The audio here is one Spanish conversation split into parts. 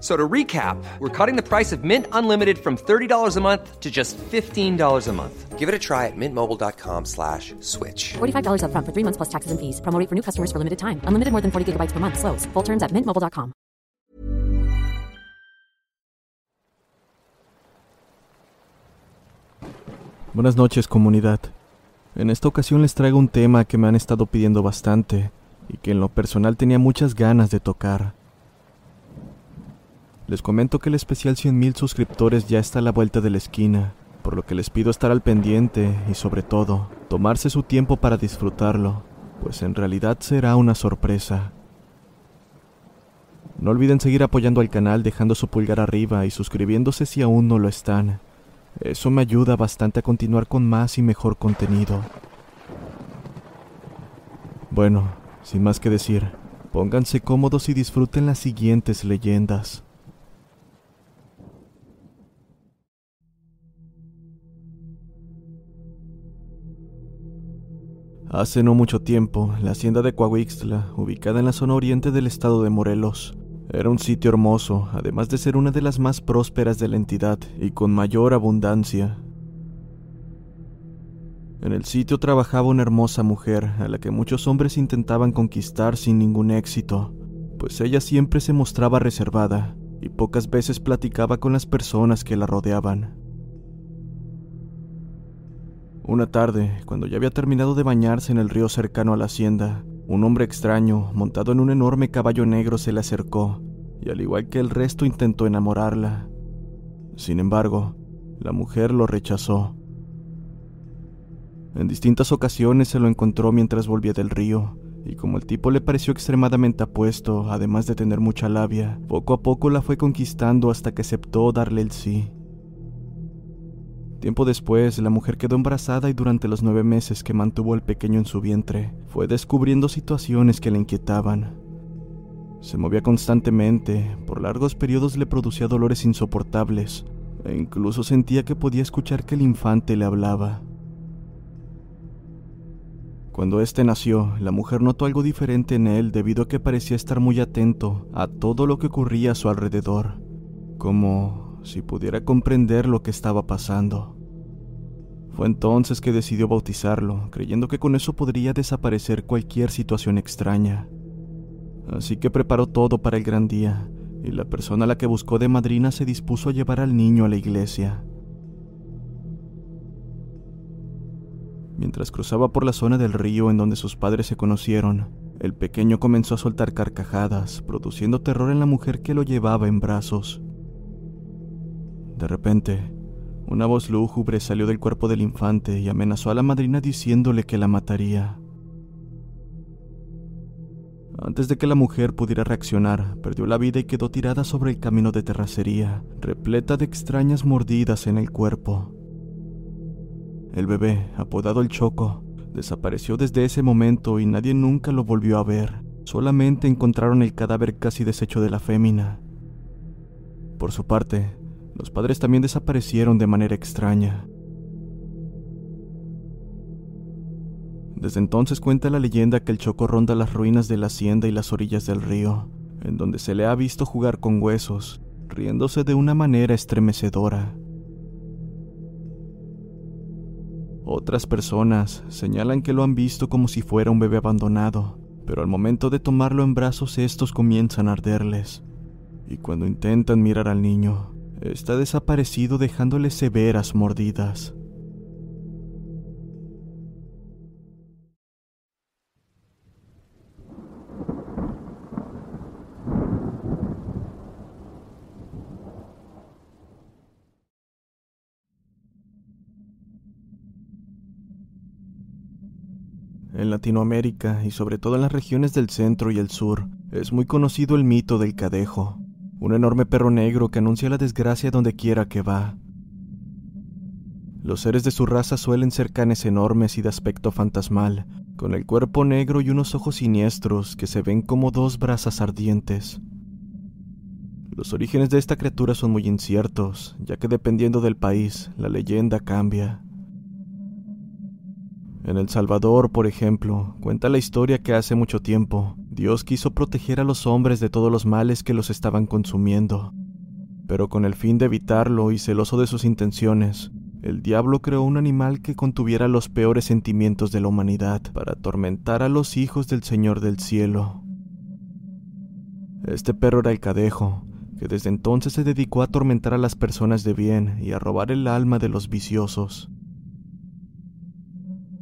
So to recap, we're cutting the price of Mint Unlimited from $30 a month to just $15 a month. Give it a try at mintmobile.com slash switch. $45 upfront for three months plus taxes and fees. Promo for new customers for limited time. Unlimited more than 40 gigabytes per month. Slows. Full terms at mintmobile.com. Buenas noches, comunidad. En esta ocasión les traigo un tema que me han estado pidiendo bastante y que en lo personal tenía muchas ganas de tocar. Les comento que el especial 100.000 suscriptores ya está a la vuelta de la esquina, por lo que les pido estar al pendiente y sobre todo, tomarse su tiempo para disfrutarlo, pues en realidad será una sorpresa. No olviden seguir apoyando al canal dejando su pulgar arriba y suscribiéndose si aún no lo están. Eso me ayuda bastante a continuar con más y mejor contenido. Bueno, sin más que decir, pónganse cómodos y disfruten las siguientes leyendas. Hace no mucho tiempo, la hacienda de Coahuixtla, ubicada en la zona oriente del estado de Morelos, era un sitio hermoso, además de ser una de las más prósperas de la entidad y con mayor abundancia. En el sitio trabajaba una hermosa mujer a la que muchos hombres intentaban conquistar sin ningún éxito, pues ella siempre se mostraba reservada y pocas veces platicaba con las personas que la rodeaban. Una tarde, cuando ya había terminado de bañarse en el río cercano a la hacienda, un hombre extraño, montado en un enorme caballo negro, se le acercó, y al igual que el resto intentó enamorarla. Sin embargo, la mujer lo rechazó. En distintas ocasiones se lo encontró mientras volvía del río, y como el tipo le pareció extremadamente apuesto, además de tener mucha labia, poco a poco la fue conquistando hasta que aceptó darle el sí. Tiempo después, la mujer quedó embarazada y durante los nueve meses que mantuvo al pequeño en su vientre, fue descubriendo situaciones que le inquietaban. Se movía constantemente, por largos periodos le producía dolores insoportables, e incluso sentía que podía escuchar que el infante le hablaba. Cuando éste nació, la mujer notó algo diferente en él debido a que parecía estar muy atento a todo lo que ocurría a su alrededor, como si pudiera comprender lo que estaba pasando. Fue entonces que decidió bautizarlo, creyendo que con eso podría desaparecer cualquier situación extraña. Así que preparó todo para el gran día, y la persona a la que buscó de madrina se dispuso a llevar al niño a la iglesia. Mientras cruzaba por la zona del río en donde sus padres se conocieron, el pequeño comenzó a soltar carcajadas, produciendo terror en la mujer que lo llevaba en brazos. De repente, una voz lúgubre salió del cuerpo del infante y amenazó a la madrina diciéndole que la mataría. Antes de que la mujer pudiera reaccionar, perdió la vida y quedó tirada sobre el camino de terracería, repleta de extrañas mordidas en el cuerpo. El bebé, apodado el Choco, desapareció desde ese momento y nadie nunca lo volvió a ver. Solamente encontraron el cadáver casi deshecho de la fémina. Por su parte, los padres también desaparecieron de manera extraña. Desde entonces cuenta la leyenda que el Choco ronda las ruinas de la hacienda y las orillas del río, en donde se le ha visto jugar con huesos, riéndose de una manera estremecedora. Otras personas señalan que lo han visto como si fuera un bebé abandonado, pero al momento de tomarlo en brazos estos comienzan a arderles. Y cuando intentan mirar al niño, está desaparecido dejándole severas mordidas. En Latinoamérica y sobre todo en las regiones del centro y el sur, es muy conocido el mito del cadejo, un enorme perro negro que anuncia la desgracia donde quiera que va. Los seres de su raza suelen ser canes enormes y de aspecto fantasmal, con el cuerpo negro y unos ojos siniestros que se ven como dos brasas ardientes. Los orígenes de esta criatura son muy inciertos, ya que dependiendo del país, la leyenda cambia. En El Salvador, por ejemplo, cuenta la historia que hace mucho tiempo Dios quiso proteger a los hombres de todos los males que los estaban consumiendo. Pero con el fin de evitarlo y celoso de sus intenciones, el diablo creó un animal que contuviera los peores sentimientos de la humanidad para atormentar a los hijos del Señor del Cielo. Este perro era el cadejo, que desde entonces se dedicó a atormentar a las personas de bien y a robar el alma de los viciosos.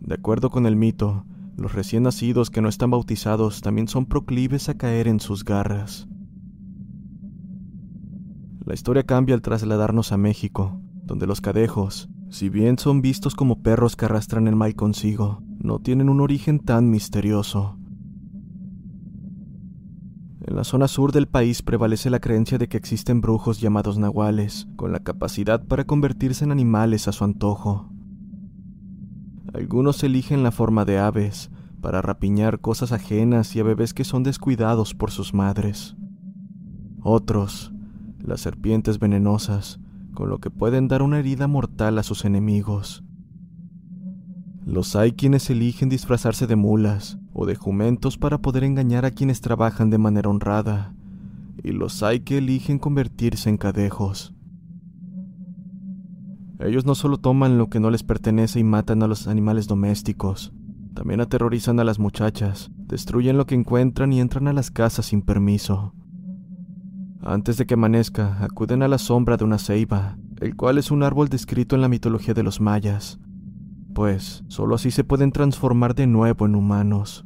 De acuerdo con el mito, los recién nacidos que no están bautizados también son proclives a caer en sus garras. La historia cambia al trasladarnos a México, donde los cadejos, si bien son vistos como perros que arrastran el mal consigo, no tienen un origen tan misterioso. En la zona sur del país prevalece la creencia de que existen brujos llamados nahuales, con la capacidad para convertirse en animales a su antojo. Algunos eligen la forma de aves para rapiñar cosas ajenas y a bebés que son descuidados por sus madres. Otros, las serpientes venenosas, con lo que pueden dar una herida mortal a sus enemigos. Los hay quienes eligen disfrazarse de mulas o de jumentos para poder engañar a quienes trabajan de manera honrada, y los hay que eligen convertirse en cadejos. Ellos no solo toman lo que no les pertenece y matan a los animales domésticos, también aterrorizan a las muchachas, destruyen lo que encuentran y entran a las casas sin permiso. Antes de que amanezca, acuden a la sombra de una ceiba, el cual es un árbol descrito en la mitología de los mayas, pues solo así se pueden transformar de nuevo en humanos.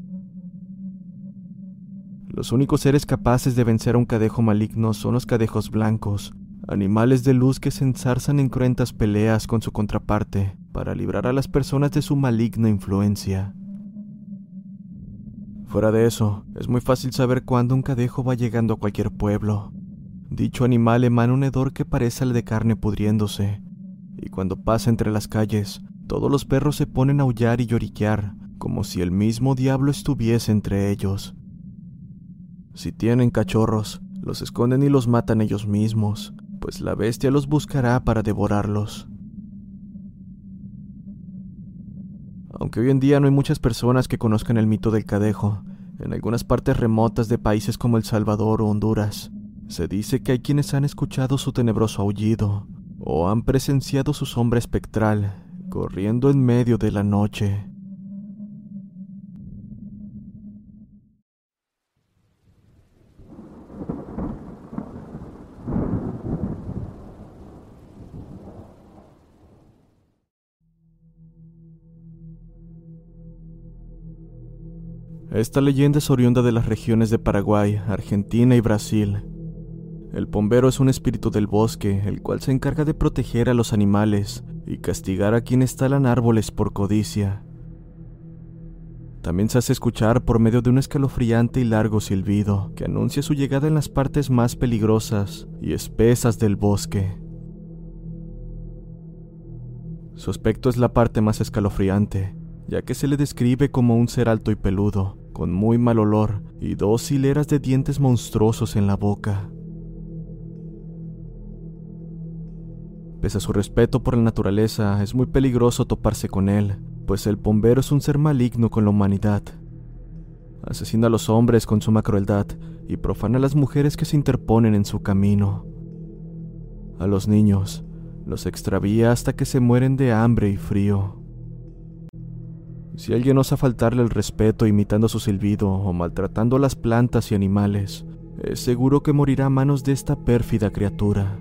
Los únicos seres capaces de vencer a un cadejo maligno son los cadejos blancos, animales de luz que se ensarzan en cruentas peleas con su contraparte para librar a las personas de su maligna influencia. Fuera de eso, es muy fácil saber cuándo un cadejo va llegando a cualquier pueblo. Dicho animal emana un hedor que parece al de carne pudriéndose, y cuando pasa entre las calles, todos los perros se ponen a aullar y lloriquear, como si el mismo diablo estuviese entre ellos. Si tienen cachorros, los esconden y los matan ellos mismos, pues la bestia los buscará para devorarlos. Aunque hoy en día no hay muchas personas que conozcan el mito del cadejo, en algunas partes remotas de países como El Salvador o Honduras, se dice que hay quienes han escuchado su tenebroso aullido o han presenciado su sombra espectral corriendo en medio de la noche. Esta leyenda es oriunda de las regiones de Paraguay, Argentina y Brasil. El pombero es un espíritu del bosque, el cual se encarga de proteger a los animales y castigar a quienes talan árboles por codicia. También se hace escuchar por medio de un escalofriante y largo silbido que anuncia su llegada en las partes más peligrosas y espesas del bosque. Su aspecto es la parte más escalofriante, ya que se le describe como un ser alto y peludo, con muy mal olor y dos hileras de dientes monstruosos en la boca. Pese a su respeto por la naturaleza, es muy peligroso toparse con él, pues el pombero es un ser maligno con la humanidad. Asesina a los hombres con suma crueldad y profana a las mujeres que se interponen en su camino. A los niños los extravía hasta que se mueren de hambre y frío. Si alguien osa faltarle el respeto imitando su silbido o maltratando a las plantas y animales, es seguro que morirá a manos de esta pérfida criatura.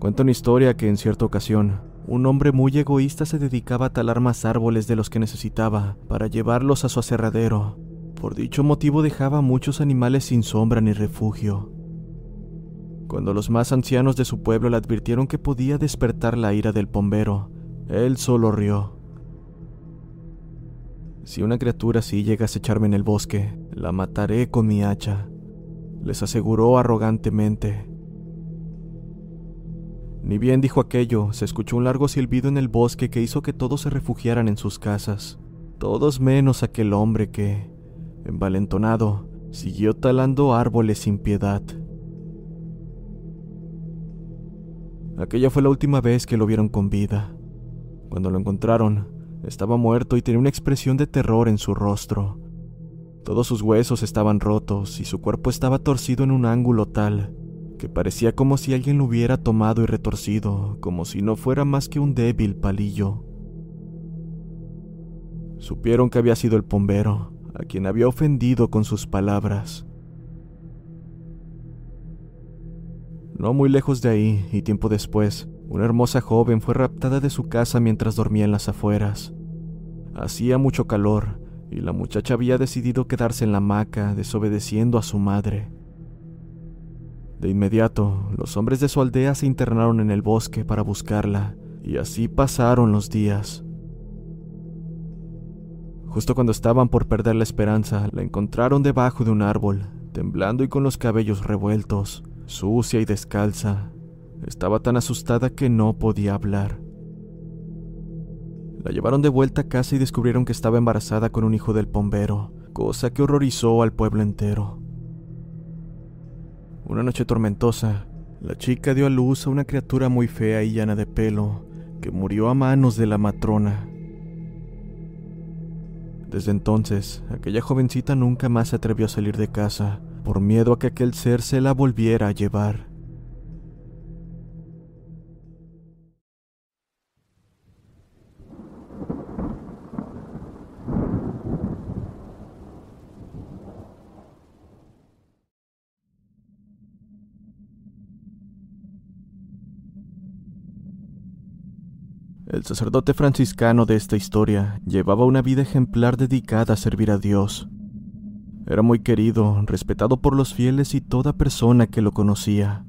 Cuenta una historia que en cierta ocasión, un hombre muy egoísta se dedicaba a talar más árboles de los que necesitaba para llevarlos a su aserradero. Por dicho motivo dejaba a muchos animales sin sombra ni refugio. Cuando los más ancianos de su pueblo le advirtieron que podía despertar la ira del pombero, él solo rió. Si una criatura así llega a acecharme en el bosque, la mataré con mi hacha, les aseguró arrogantemente. Ni bien dijo aquello, se escuchó un largo silbido en el bosque que hizo que todos se refugiaran en sus casas, todos menos aquel hombre que, envalentonado, siguió talando árboles sin piedad. Aquella fue la última vez que lo vieron con vida. Cuando lo encontraron, estaba muerto y tenía una expresión de terror en su rostro. Todos sus huesos estaban rotos y su cuerpo estaba torcido en un ángulo tal que parecía como si alguien lo hubiera tomado y retorcido, como si no fuera más que un débil palillo. Supieron que había sido el pombero, a quien había ofendido con sus palabras. No muy lejos de ahí, y tiempo después, una hermosa joven fue raptada de su casa mientras dormía en las afueras. Hacía mucho calor, y la muchacha había decidido quedarse en la hamaca, desobedeciendo a su madre. De inmediato, los hombres de su aldea se internaron en el bosque para buscarla, y así pasaron los días. Justo cuando estaban por perder la esperanza, la encontraron debajo de un árbol, temblando y con los cabellos revueltos sucia y descalza. Estaba tan asustada que no podía hablar. La llevaron de vuelta a casa y descubrieron que estaba embarazada con un hijo del pombero, cosa que horrorizó al pueblo entero. Una noche tormentosa, la chica dio a luz a una criatura muy fea y llana de pelo, que murió a manos de la matrona. Desde entonces, aquella jovencita nunca más se atrevió a salir de casa, por miedo a que aquel ser se la volviera a llevar. El sacerdote franciscano de esta historia llevaba una vida ejemplar dedicada a servir a Dios. Era muy querido, respetado por los fieles y toda persona que lo conocía.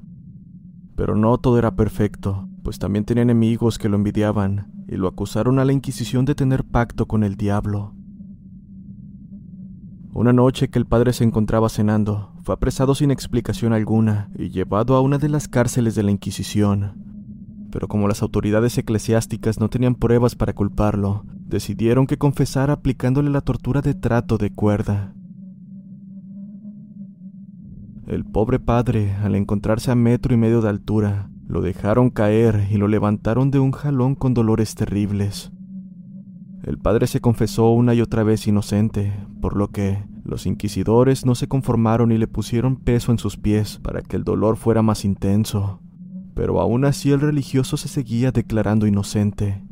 Pero no todo era perfecto, pues también tenía enemigos que lo envidiaban y lo acusaron a la Inquisición de tener pacto con el diablo. Una noche que el padre se encontraba cenando, fue apresado sin explicación alguna y llevado a una de las cárceles de la Inquisición. Pero como las autoridades eclesiásticas no tenían pruebas para culparlo, decidieron que confesara aplicándole la tortura de trato de cuerda. El pobre padre, al encontrarse a metro y medio de altura, lo dejaron caer y lo levantaron de un jalón con dolores terribles. El padre se confesó una y otra vez inocente, por lo que los inquisidores no se conformaron y le pusieron peso en sus pies para que el dolor fuera más intenso. Pero aún así el religioso se seguía declarando inocente.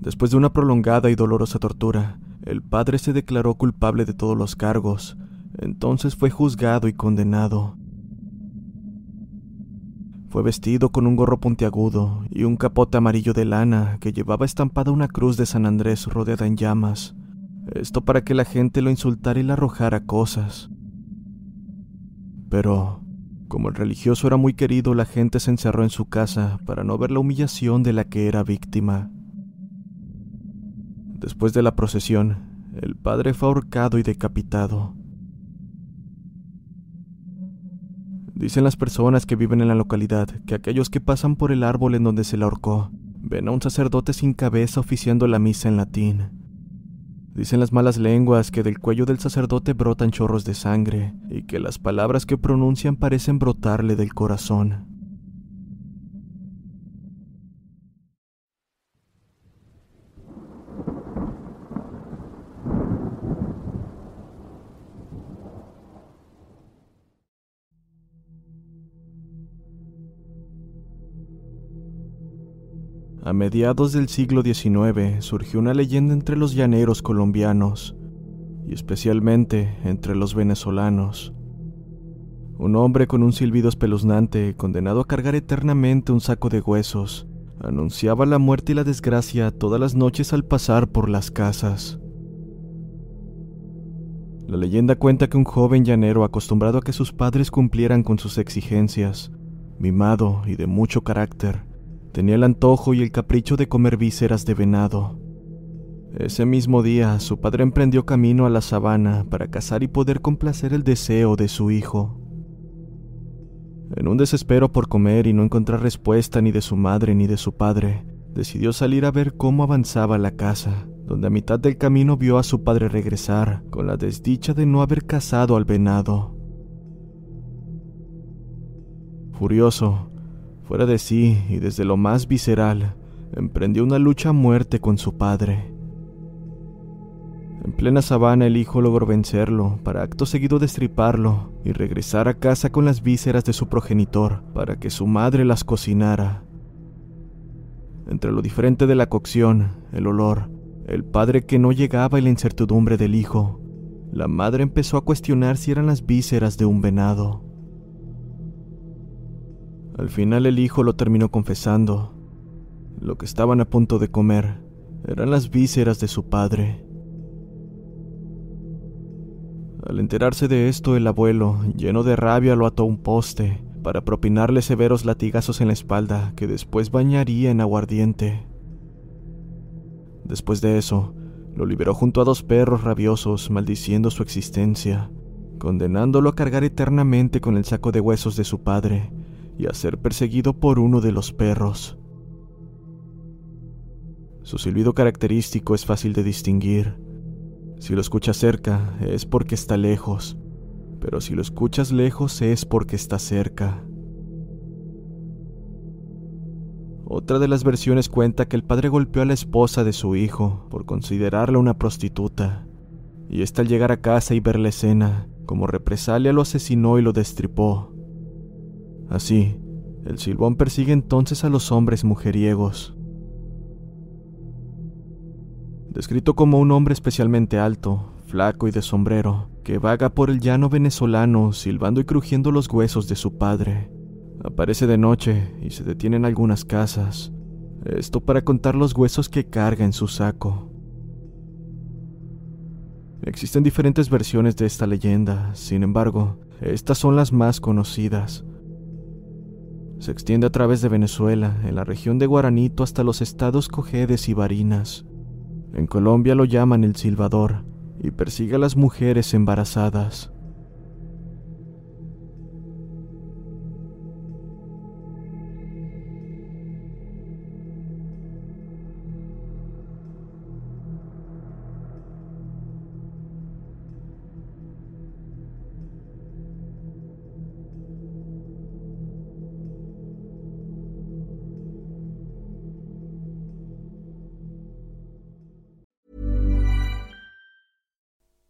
Después de una prolongada y dolorosa tortura, el padre se declaró culpable de todos los cargos, entonces fue juzgado y condenado. Fue vestido con un gorro puntiagudo y un capote amarillo de lana que llevaba estampada una cruz de San Andrés rodeada en llamas. Esto para que la gente lo insultara y le arrojara cosas. Pero, como el religioso era muy querido, la gente se encerró en su casa para no ver la humillación de la que era víctima. Después de la procesión, el padre fue ahorcado y decapitado. Dicen las personas que viven en la localidad que aquellos que pasan por el árbol en donde se le ahorcó ven a un sacerdote sin cabeza oficiando la misa en latín. Dicen las malas lenguas que del cuello del sacerdote brotan chorros de sangre y que las palabras que pronuncian parecen brotarle del corazón. A mediados del siglo XIX surgió una leyenda entre los llaneros colombianos, y especialmente entre los venezolanos. Un hombre con un silbido espeluznante, condenado a cargar eternamente un saco de huesos, anunciaba la muerte y la desgracia todas las noches al pasar por las casas. La leyenda cuenta que un joven llanero acostumbrado a que sus padres cumplieran con sus exigencias, mimado y de mucho carácter, tenía el antojo y el capricho de comer vísceras de venado. Ese mismo día, su padre emprendió camino a la sabana para cazar y poder complacer el deseo de su hijo. En un desespero por comer y no encontrar respuesta ni de su madre ni de su padre, decidió salir a ver cómo avanzaba la casa donde a mitad del camino vio a su padre regresar con la desdicha de no haber cazado al venado. Furioso, fuera de sí y desde lo más visceral, emprendió una lucha a muerte con su padre. En plena sabana el hijo logró vencerlo, para acto seguido destriparlo y regresar a casa con las vísceras de su progenitor para que su madre las cocinara. Entre lo diferente de la cocción, el olor, el padre que no llegaba y la incertidumbre del hijo, la madre empezó a cuestionar si eran las vísceras de un venado. Al final el hijo lo terminó confesando. Lo que estaban a punto de comer eran las vísceras de su padre. Al enterarse de esto, el abuelo, lleno de rabia, lo ató a un poste para propinarle severos latigazos en la espalda que después bañaría en aguardiente. Después de eso, lo liberó junto a dos perros rabiosos, maldiciendo su existencia, condenándolo a cargar eternamente con el saco de huesos de su padre y a ser perseguido por uno de los perros. Su silbido característico es fácil de distinguir. Si lo escuchas cerca es porque está lejos, pero si lo escuchas lejos es porque está cerca. Otra de las versiones cuenta que el padre golpeó a la esposa de su hijo por considerarla una prostituta, y ésta al llegar a casa y ver la escena, como represalia lo asesinó y lo destripó. Así, el silbón persigue entonces a los hombres mujeriegos. Descrito como un hombre especialmente alto, flaco y de sombrero, que vaga por el llano venezolano silbando y crujiendo los huesos de su padre, Aparece de noche y se detiene en algunas casas, esto para contar los huesos que carga en su saco. Existen diferentes versiones de esta leyenda, sin embargo, estas son las más conocidas. Se extiende a través de Venezuela, en la región de Guaranito hasta los estados Cojedes y Barinas. En Colombia lo llaman el silbador y persigue a las mujeres embarazadas.